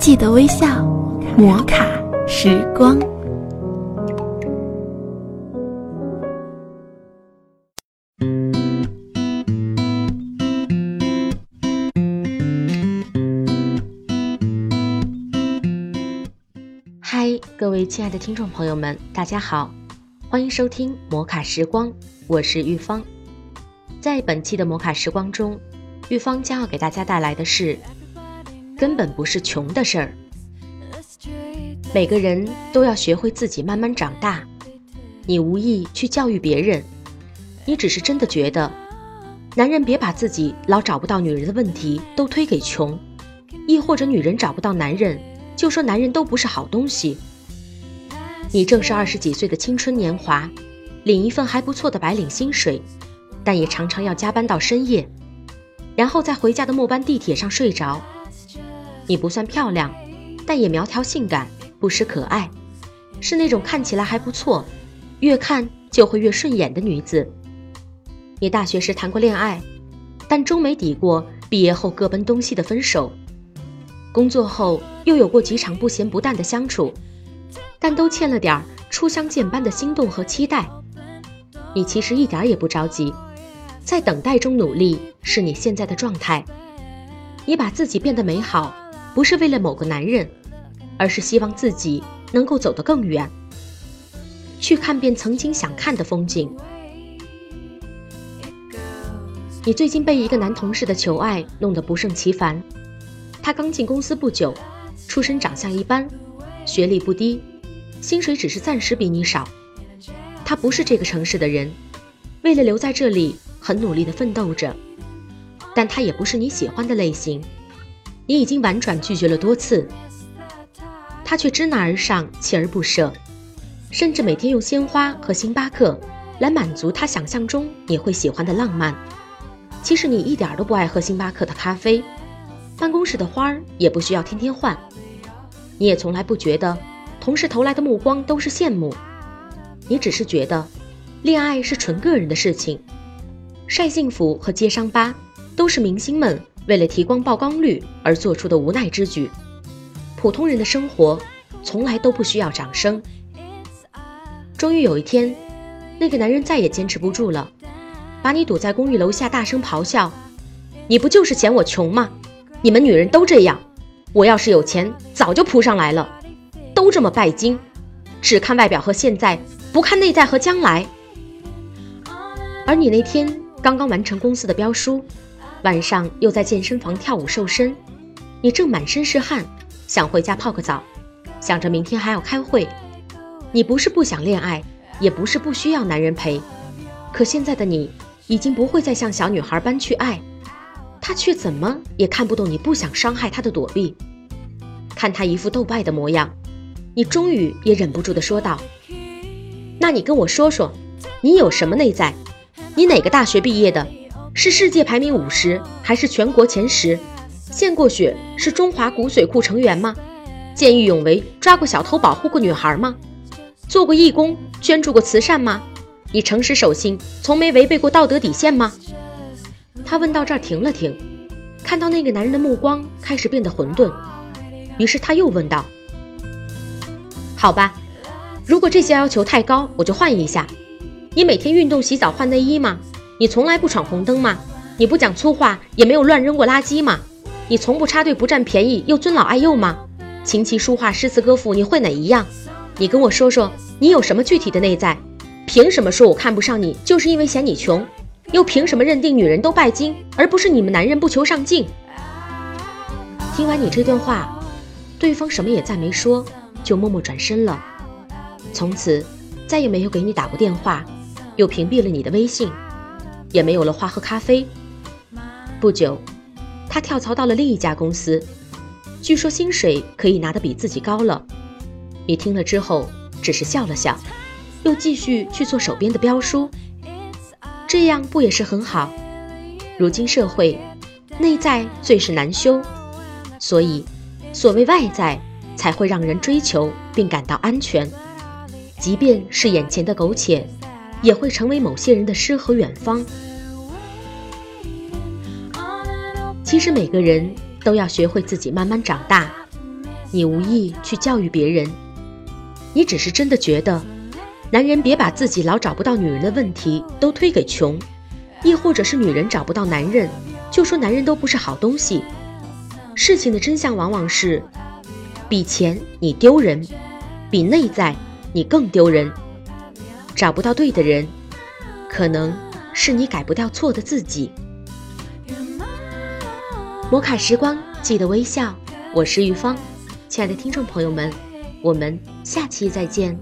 记得微笑，摩卡时光。嗨，各位亲爱的听众朋友们，大家好，欢迎收听摩卡时光，我是玉芳。在本期的摩卡时光中，玉芳将要给大家带来的是。根本不是穷的事儿。每个人都要学会自己慢慢长大。你无意去教育别人，你只是真的觉得，男人别把自己老找不到女人的问题都推给穷，亦或者女人找不到男人就说男人都不是好东西。你正是二十几岁的青春年华，领一份还不错的白领薪水，但也常常要加班到深夜，然后在回家的末班地铁上睡着。你不算漂亮，但也苗条性感，不失可爱，是那种看起来还不错，越看就会越顺眼的女子。你大学时谈过恋爱，但终没抵过毕业后各奔东西的分手。工作后又有过几场不咸不淡的相处，但都欠了点初相见般的心动和期待。你其实一点也不着急，在等待中努力是你现在的状态。你把自己变得美好。不是为了某个男人，而是希望自己能够走得更远，去看遍曾经想看的风景。你最近被一个男同事的求爱弄得不胜其烦。他刚进公司不久，出身长相一般，学历不低，薪水只是暂时比你少。他不是这个城市的人，为了留在这里，很努力地奋斗着。但他也不是你喜欢的类型。你已经婉转拒绝了多次，他却知难而上，锲而不舍，甚至每天用鲜花和星巴克来满足他想象中你会喜欢的浪漫。其实你一点都不爱喝星巴克的咖啡，办公室的花儿也不需要天天换。你也从来不觉得同事投来的目光都是羡慕，你只是觉得恋爱是纯个人的事情，晒幸福和揭伤疤都是明星们。为了提光曝光率而做出的无奈之举，普通人的生活从来都不需要掌声。终于有一天，那个男人再也坚持不住了，把你堵在公寓楼下，大声咆哮：“你不就是嫌我穷吗？你们女人都这样，我要是有钱，早就扑上来了。都这么拜金，只看外表和现在，不看内在和将来。而你那天刚刚完成公司的标书。”晚上又在健身房跳舞瘦身，你正满身是汗，想回家泡个澡，想着明天还要开会。你不是不想恋爱，也不是不需要男人陪，可现在的你已经不会再像小女孩般去爱，他却怎么也看不懂你不想伤害他的躲避。看他一副斗败的模样，你终于也忍不住的说道：“那你跟我说说，你有什么内在？你哪个大学毕业的？”是世界排名五十还是全国前十？献过血是中华骨髓库成员吗？见义勇为抓过小偷保护过女孩吗？做过义工捐助过慈善吗？你诚实守信从没违背过道德底线吗？他问到这儿停了停，看到那个男人的目光开始变得混沌，于是他又问道：“好吧，如果这些要求太高，我就换一下。你每天运动洗澡换内衣吗？”你从来不闯红灯吗？你不讲粗话，也没有乱扔过垃圾吗？你从不插队不占便宜，又尊老爱幼吗？琴棋书画诗词歌赋，你会哪一样？你跟我说说，你有什么具体的内在？凭什么说我看不上你，就是因为嫌你穷？又凭什么认定女人都拜金，而不是你们男人不求上进？听完你这段话，对方什么也再没说，就默默转身了。从此，再也没有给你打过电话，又屏蔽了你的微信。也没有了花和咖啡。不久，他跳槽到了另一家公司，据说薪水可以拿得比自己高了。你听了之后，只是笑了笑，又继续去做手边的标书。这样不也是很好？如今社会，内在最是难修，所以，所谓外在，才会让人追求并感到安全。即便是眼前的苟且。也会成为某些人的诗和远方。其实每个人都要学会自己慢慢长大，你无意去教育别人，你只是真的觉得，男人别把自己老找不到女人的问题都推给穷，亦或者是女人找不到男人，就说男人都不是好东西。事情的真相往往是，比钱你丢人，比内在你更丢人。找不到对的人，可能是你改不掉错的自己。摩卡时光，记得微笑。我是玉芳，亲爱的听众朋友们，我们下期再见。